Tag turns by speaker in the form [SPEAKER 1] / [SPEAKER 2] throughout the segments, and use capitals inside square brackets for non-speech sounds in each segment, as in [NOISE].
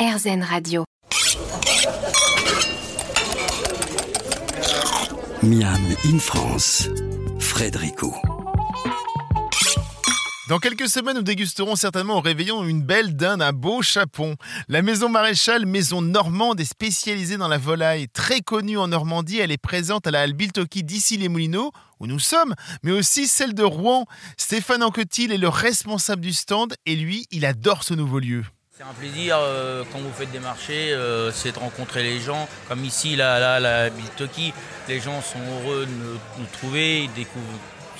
[SPEAKER 1] RZN Radio.
[SPEAKER 2] Miam in France, Frédérico.
[SPEAKER 3] Dans quelques semaines, nous dégusterons certainement au réveillon une belle dinde, un beau chapon. La maison maréchale, maison normande, est spécialisée dans la volaille. Très connue en Normandie, elle est présente à la halle Biltoki d'ici les Moulineaux, où nous sommes, mais aussi celle de Rouen. Stéphane Anquetil est le responsable du stand et lui, il adore ce nouveau lieu.
[SPEAKER 4] C'est un plaisir euh, quand vous faites des marchés, euh, c'est de rencontrer les gens. Comme ici, là, là, la Biltoki, les gens sont heureux de nous, trouver, ils découvrent,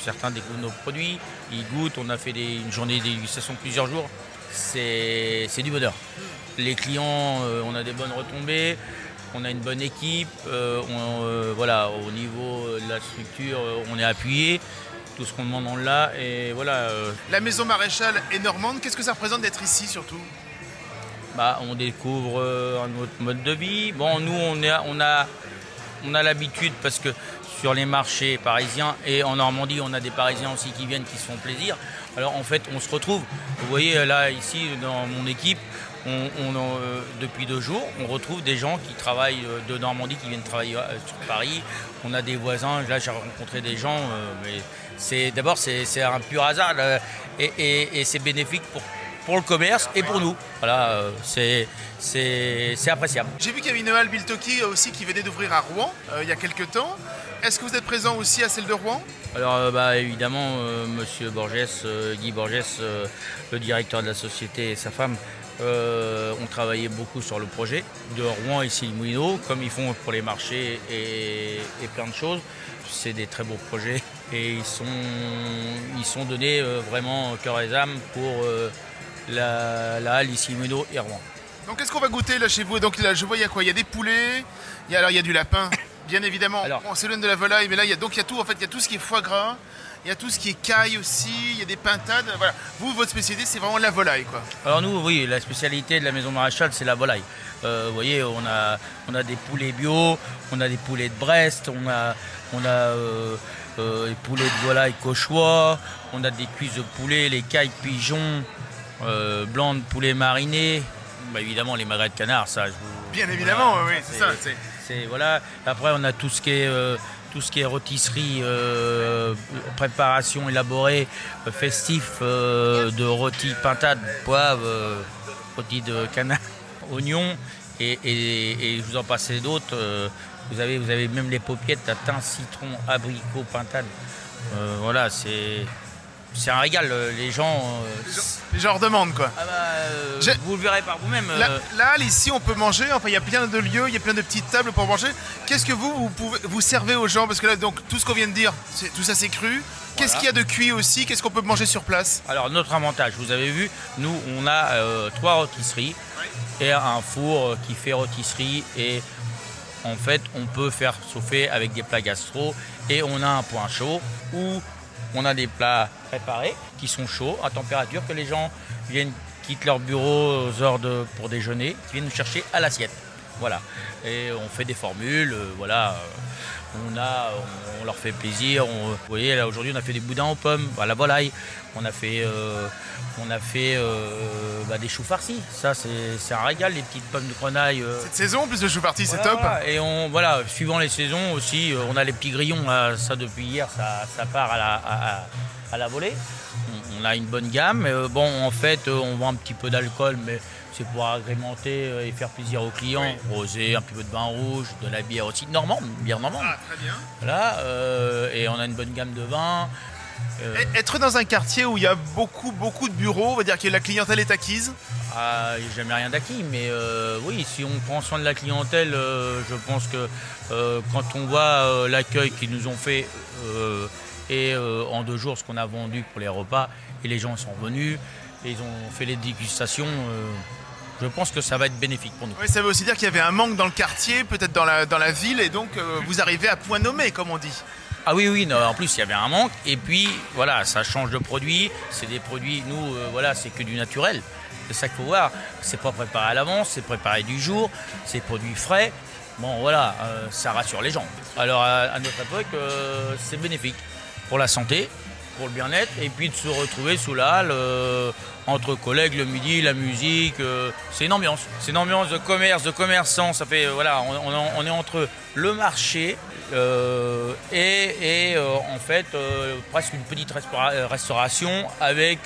[SPEAKER 4] certains découvrent nos produits, ils goûtent. On a fait une journée de dégustation plusieurs jours. C'est du bonheur. Les clients, euh, on a des bonnes retombées, on a une bonne équipe. voilà, au niveau de la structure, on est appuyé. Tout ce qu'on demande, on l'a.
[SPEAKER 3] La maison maréchale est normande. Qu'est-ce que ça représente d'être ici surtout?
[SPEAKER 4] Bah, on découvre euh, un autre mode de vie. Bon, nous, on, a, l'habitude parce que sur les marchés parisiens et en Normandie, on a des Parisiens aussi qui viennent, qui se font plaisir. Alors, en fait, on se retrouve. Vous voyez, là, ici, dans mon équipe, euh, depuis deux jours, on retrouve des gens qui travaillent euh, de Normandie, qui viennent travailler sur Paris. On a des voisins. Là, j'ai rencontré des gens. c'est d'abord, c'est un pur hasard et c'est bénéfique pour pour le commerce et pour nous. Voilà, euh, c'est c'est c'est appréciable.
[SPEAKER 3] J'ai vu qu'il y avait une halle Biltoki aussi qui venait d'ouvrir à Rouen euh, il y a quelques temps. Est-ce que vous êtes présent aussi à celle de Rouen?
[SPEAKER 4] Alors euh, bah, évidemment, euh, Monsieur Borges, euh, Guy Borges, euh, le directeur de la société et sa femme, euh, ont travaillé beaucoup sur le projet de Rouen et Moulineaux, comme ils font pour les marchés et, et plein de choses. C'est des très beaux projets et ils sont, ils sont donnés euh, vraiment cœur et âme pour euh, la, la halle ici Moulineaux et Rouen.
[SPEAKER 3] Donc qu'est-ce qu'on va goûter là chez vous? Donc là, je vois il y a quoi? Il y a des poulets. Il y a, alors il y a du lapin, bien évidemment.
[SPEAKER 4] Alors-
[SPEAKER 3] on s'éloigne de la volaille, mais là il y a donc il y a tout. En fait, il y a tout ce qui est foie gras. Il y a tout ce qui est caille aussi. Il y a des pintades. Voilà. Vous, votre spécialité, c'est vraiment la volaille, quoi.
[SPEAKER 4] Alors nous, oui, la spécialité de la maison maréchale, c'est la volaille. Euh, vous voyez, on a, on a des poulets bio, on a des poulets de Brest, on a, on a euh, euh, des poulets de volaille cauchois, on a des cuisses de poulet, les cailles pigeons, euh, blancs de poulet mariné, Bah, évidemment les magrets de canard, ça. Je vous,
[SPEAKER 3] Bien évidemment,
[SPEAKER 4] Voilà,
[SPEAKER 3] oui, c'est ça.
[SPEAKER 4] voilà. Après, on a tout ce qui est euh, tout ce qui est rôtisserie, euh, préparation élaborée, festif de rôti pintade, poivre, rôti de canard, [LAUGHS] oignon et, et- et je vous en passez d'autres. vous avez vous avez même les paupiettes à thym, citron, abricot, pintade. Voilà, c'est c'est un régal. euh, Les gens. euh,
[SPEAKER 3] Les gens, les gens redemandent, quoi.
[SPEAKER 4] ah bah, euh, vous le verrez par vous-même.
[SPEAKER 3] La,
[SPEAKER 4] euh,
[SPEAKER 3] la halle, ici, on peut manger. Enfin, il y a plein de lieux, il y a plein de petites tables pour manger. Qu'est-ce que vous, vous, pouvez, vous servez aux gens? Parce que là, donc, tout ce qu'on vient de dire, c'est- tout ça, c'est cru. Qu'est-ce qu'il y a de cuit aussi? Qu'est-ce qu'on peut manger sur place?
[SPEAKER 4] Alors notre avantage, vous avez vu, nous on a euh, trois rôtisseries et un four euh, qui fait rôtisserie et en fait on peut faire chauffer avec des plats gastro et on a un point chaud où on a des plats préparés qui sont chauds à température que les gens viennent quittent leur bureau aux heures pour déjeuner, qui viennent nous chercher à l'assiette. Voilà. Et on fait des formules, euh, voilà. On a, on, on leur fait plaisir. On- vous voyez, là aujourd'hui, on a fait des boudins aux pommes, à la volaille. On a fait, euh, on a fait euh, bah, des choux farcis. Ça, c'est c'est un régal, les petites pommes de grenaille. euh,
[SPEAKER 3] Cette saison, plus de chou parti, c'est top.
[SPEAKER 4] voilà. Et on, voilà, suivant les saisons aussi, on a les petits grillons. là, ça, depuis hier, ça, ça part à la, à, à- à la volée. On, on a une bonne gamme. Bon, en fait, on vend un petit peu d'alcool, mais c'est pour agrémenter euh, et faire plaisir aux clients. Rosé, un petit peu de vin rouge, de la bière aussi normande, bière normande.
[SPEAKER 3] Ah, très bien.
[SPEAKER 4] Voilà, euh, et on a une bonne gamme de vins. Euh,
[SPEAKER 3] Être dans un quartier où il y a beaucoup, beaucoup de bureaux, on va dire que la clientèle est acquise.
[SPEAKER 4] Ah, j'ai jamais rien d'acquis, mais euh, oui, si on prend soin de la clientèle, je pense que quand on voit l'accueil qu'ils nous ont fait et en deux jours ce qu'on a vendu pour les repas, et les gens sont venus, et ils ont fait les dégustations, je pense que ça va être bénéfique pour nous.
[SPEAKER 3] Oui, ça veut aussi dire qu'il y avait un manque dans le quartier, peut-être dans la, dans la ville, et donc euh, vous arrivez à point nommé, comme on dit.
[SPEAKER 4] Ah oui, oui, non, en plus il y avait un manque, et puis voilà, ça change de produit, c'est des produits, nous, euh, voilà, c'est que du naturel. C'est ça qu'il faut voir. C'est pas préparé à l'avance, c'est préparé du jour, c'est produit frais. Bon, voilà, euh, ça rassure les gens. Alors, à, à notre époque, c'est bénéfique pour la santé pour le bien-être, et puis de se retrouver sous la halle euh, entre collègues le midi, la musique. euh, c'est une ambiance. C'est une ambiance de commerce, de commerçants. Ça fait, euh, voilà, on, est entre le marché et, en fait presque une petite restaura- restauration avec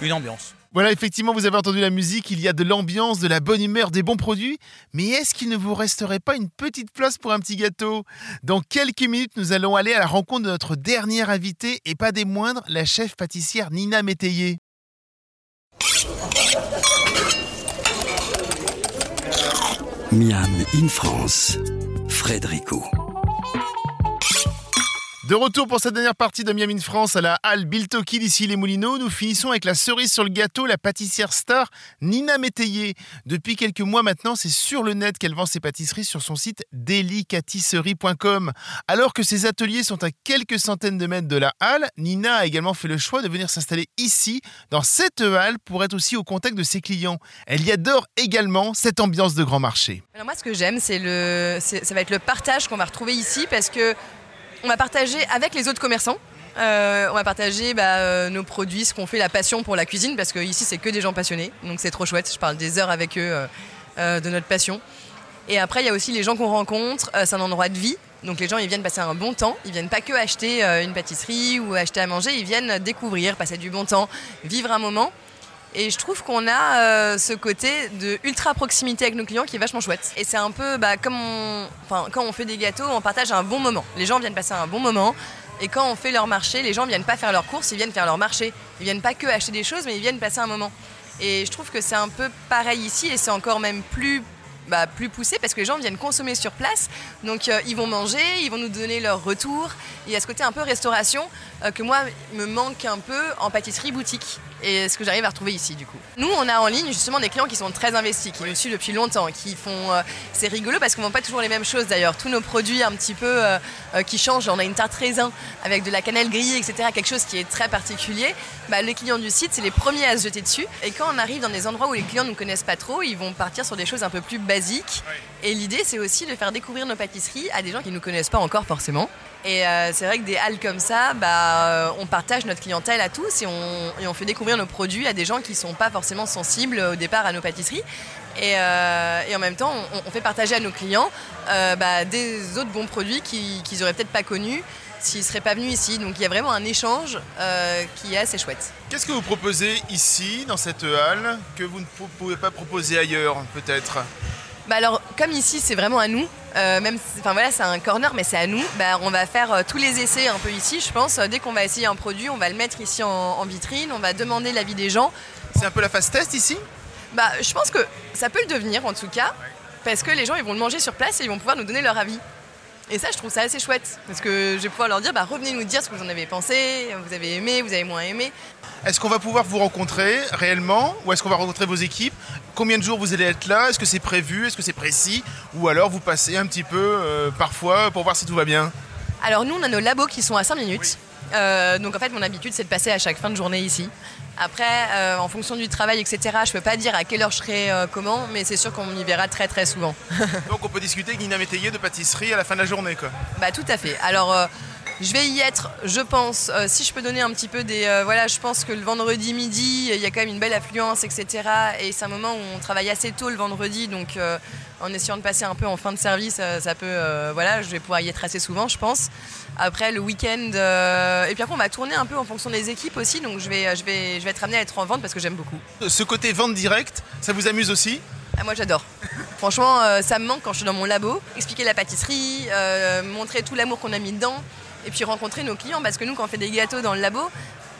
[SPEAKER 4] une ambiance.
[SPEAKER 3] Voilà, effectivement, vous avez entendu la musique, il y a de l'ambiance, de la bonne humeur, des bons produits. Mais est-ce qu'il ne vous resterait pas une petite place pour un petit gâteau? Dans quelques minutes, nous allons aller à la rencontre de notre dernière invitée, et pas des moindres, la chef pâtissière Nina Métayer.
[SPEAKER 2] Miam in France, Frédérico.
[SPEAKER 3] De retour pour cette dernière partie de Miam in France à la halle Biltoki d'ici les Moulineaux, nous finissons avec la cerise sur le gâteau, la pâtissière star Nina Métayer. Depuis quelques mois maintenant, c'est sur le net qu'elle vend ses pâtisseries sur son site delicatisserie.com. Alors que ses ateliers sont à quelques centaines de mètres de la halle, Nina a également fait le choix de venir s'installer ici, dans cette halle, pour être aussi au contact de ses clients. Elle y adore également cette ambiance de grand marché.
[SPEAKER 1] Alors moi, ce que j'aime, c'est le, ça va être le partage qu'on va retrouver ici parce que on va partager avec les autres commerçants. Euh, on va partager bah, euh, nos produits, ce qu'on fait, la passion pour la cuisine, parce que ici c'est que des gens passionnés, donc c'est trop chouette. Je parle des heures avec eux euh, de notre passion. Et après, il y a aussi les gens qu'on rencontre. c'est un endroit de vie, donc les gens ils viennent passer un bon temps. Ils viennent pas que acheter une pâtisserie ou acheter à manger, ils viennent découvrir, passer du bon temps, vivre un moment. Et je trouve qu'on a euh, ce côté de ultra proximité avec nos clients qui est vachement chouette. Et c'est un peu bah, comme on, quand on fait des gâteaux, on partage un bon moment. Les gens viennent passer un bon moment. Et quand on fait leur marché, les gens viennent pas faire leurs courses, ils viennent faire leur marché. Ils viennent pas que acheter des choses, mais ils viennent passer un moment. Et je trouve que c'est un peu pareil ici et c'est encore même plus bah, plus poussé parce que les gens viennent consommer sur place. Donc euh, ils vont manger, ils vont nous donner leur retour. Il y a ce côté un peu restauration euh, que moi me manque un peu en pâtisserie boutique. Et ce que j'arrive à retrouver ici du coup. Nous on a en ligne justement des clients qui sont très investis, qui nous suivent depuis longtemps, qui font... euh, c'est rigolo parce qu'on vend pas toujours les mêmes choses d'ailleurs. Tous nos produits un petit peu euh, qui changent. On a une tarte raisin avec de la cannelle grillée, etc. Quelque chose qui est très particulier. Bah, les clients du site, c'est les premiers à se jeter dessus. Et quand on arrive dans des endroits où les clients ne nous connaissent pas trop, ils vont partir sur des choses un peu plus Et l'idée, c'est aussi de faire découvrir nos pâtisseries à des gens qui ne nous connaissent pas encore forcément. Et euh, c'est vrai que des halles comme ça, bah, euh, on partage notre clientèle à tous et on, fait découvrir nos produits à des gens qui ne sont pas forcément sensibles au départ à nos pâtisseries. Et, euh, en même temps, on, fait partager à nos clients bah, des autres bons produits qui- qu'ils n'auraient peut-être pas connus s'ils ne seraient pas venus ici. Donc il y a vraiment un échange qui est assez chouette.
[SPEAKER 3] Qu'est-ce que vous proposez ici, dans cette halle, que vous ne pou- pouvez pas proposer ailleurs, peut-être?
[SPEAKER 1] Bah alors, comme ici, c'est vraiment à nous. euh, même, enfin voilà, c'est un corner, mais c'est à nous. Bah, on va faire euh, tous les essais un peu ici, je pense. Dès qu'on va essayer un produit, on va le mettre ici en, en vitrine. On va demander l'avis des gens.
[SPEAKER 3] C'est un peu la phase test ici?
[SPEAKER 1] Bah, je pense que ça peut le devenir en tout cas, parce que les gens ils vont le manger sur place et ils vont pouvoir nous donner leur avis. Et ça, je trouve ça assez chouette, parce que je vais pouvoir leur dire, bah, revenez nous dire ce que vous en avez pensé, vous avez aimé, vous avez moins aimé.
[SPEAKER 3] Est-ce qu'on va pouvoir vous rencontrer réellement Ou est-ce qu'on va rencontrer vos équipes? Combien de jours vous allez être là? Est-ce que c'est prévu? Est-ce que c'est précis? Ou alors vous passez un petit peu euh, parfois pour voir si tout va bien?
[SPEAKER 1] Alors nous, on a nos labos qui sont à 5 minutes. Euh, donc en fait, mon habitude, c'est de passer à chaque fin de journée ici. Après, euh, en fonction du travail, etc., je peux pas dire à quelle heure je serai euh, comment, mais c'est sûr qu'on y verra très très souvent.
[SPEAKER 3] Donc on peut discuter avec Nina Métayer de pâtisserie à la fin de la journée quoi.
[SPEAKER 1] Bah tout à fait. Alors euh, je vais y être, je pense. Euh, si je peux donner un petit peu des, euh, voilà, je pense que le vendredi midi, il y a quand même une belle affluence, etc. Et c'est un moment où on travaille assez tôt le vendredi, donc euh, en essayant de passer un peu en fin de service, ça peut, voilà, je vais pouvoir y être assez souvent, je pense. Après le week-end, et puis après on va tourner un peu en fonction des équipes aussi, donc je vais, je vais, je vais être amenée à être en vente parce que j'aime beaucoup.
[SPEAKER 3] Ce côté vente directe, ça vous amuse aussi?
[SPEAKER 1] Ah, moi j'adore. [LAUGHS] Franchement, euh, ça me manque quand je suis dans mon labo. Expliquer la pâtisserie, euh, montrer tout l'amour qu'on a mis dedans, et puis rencontrer nos clients. Parce que nous, quand on fait des gâteaux dans le labo,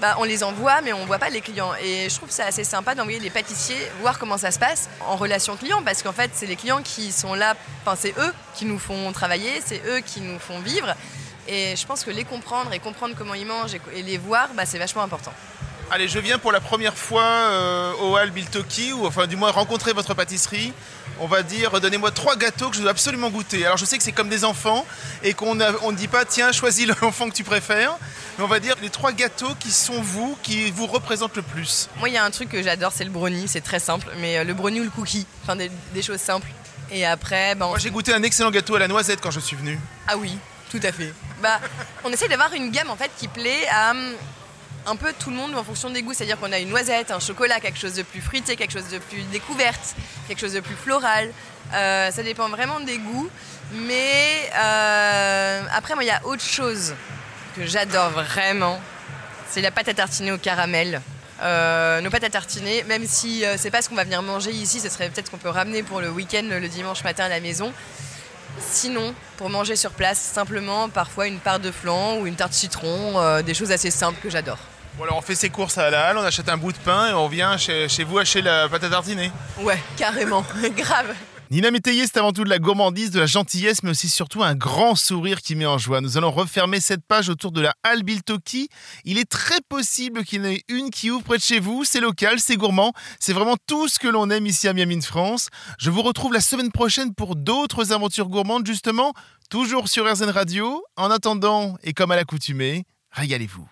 [SPEAKER 1] bah, on les envoie, mais on voit pas les clients. Et je trouve ça assez sympa d'envoyer des pâtissiers voir comment ça se passe en relation client, parce qu'en fait, c'est les clients qui sont là. Enfin, c'est eux qui nous font travailler, c'est eux qui nous font vivre. Et je pense que les comprendre et comprendre comment ils mangent et, et les voir, bah, c'est vachement important.
[SPEAKER 3] Allez, je viens pour la première fois euh, au Hall Biltoki, ou enfin du moins rencontrer votre pâtisserie. On va dire, donnez-moi trois gâteaux que je dois absolument goûter. Alors je sais que c'est comme des enfants et qu'on ne on dit pas, tiens, choisis [LAUGHS] l'enfant que tu préfères. Mais on va dire les trois gâteaux qui sont vous, qui vous représentent le plus.
[SPEAKER 1] Moi, il y a un truc que j'adore, c'est le brownie. C'est très simple, mais euh, le brownie ou le cookie. Enfin, des, des choses simples. Et après, ben,
[SPEAKER 3] Moi j'ai goûté un excellent gâteau à la noisette quand je suis venu.
[SPEAKER 1] ah oui, tout à fait. bah, on essaie d'avoir une gamme en fait qui plaît à hum, un peu tout le monde en fonction des goûts. C'est-à-dire qu'on a une noisette, un chocolat, quelque chose de plus fruité, quelque chose de plus découverte, quelque chose de plus floral. Euh, ça dépend vraiment des goûts. Mais euh, après, moi, il y a autre chose que j'adore vraiment. C'est la pâte à tartiner au caramel. Euh, nos pâtes à tartiner, même si c'est pas ce qu'on va venir manger ici, ce serait peut-être qu'on peut ramener pour le week-end le dimanche matin à la maison. Sinon, pour manger sur place, simplement parfois une part de flan ou une tarte citron, des choses assez simples que j'adore.
[SPEAKER 3] Bon alors on fait ses courses à la halle, on achète un bout de pain et on vient chez, chez vous acheter la pâte à tartiner.
[SPEAKER 1] Ouais, carrément, [LAUGHS] grave.
[SPEAKER 3] Nina Métayer, c'est avant tout de la gourmandise, de la gentillesse, mais aussi surtout un grand sourire qui met en joie. Nous allons refermer cette page autour de la halle Biltoki. Il est très possible qu'il y en ait une qui ouvre près de chez vous. C'est local, c'est gourmand. C'est vraiment tout ce que l'on aime ici à Miami, France. Je vous retrouve la semaine prochaine pour d'autres aventures gourmandes, justement, toujours sur RZN Radio. En attendant, et comme à l'accoutumée, régalez-vous.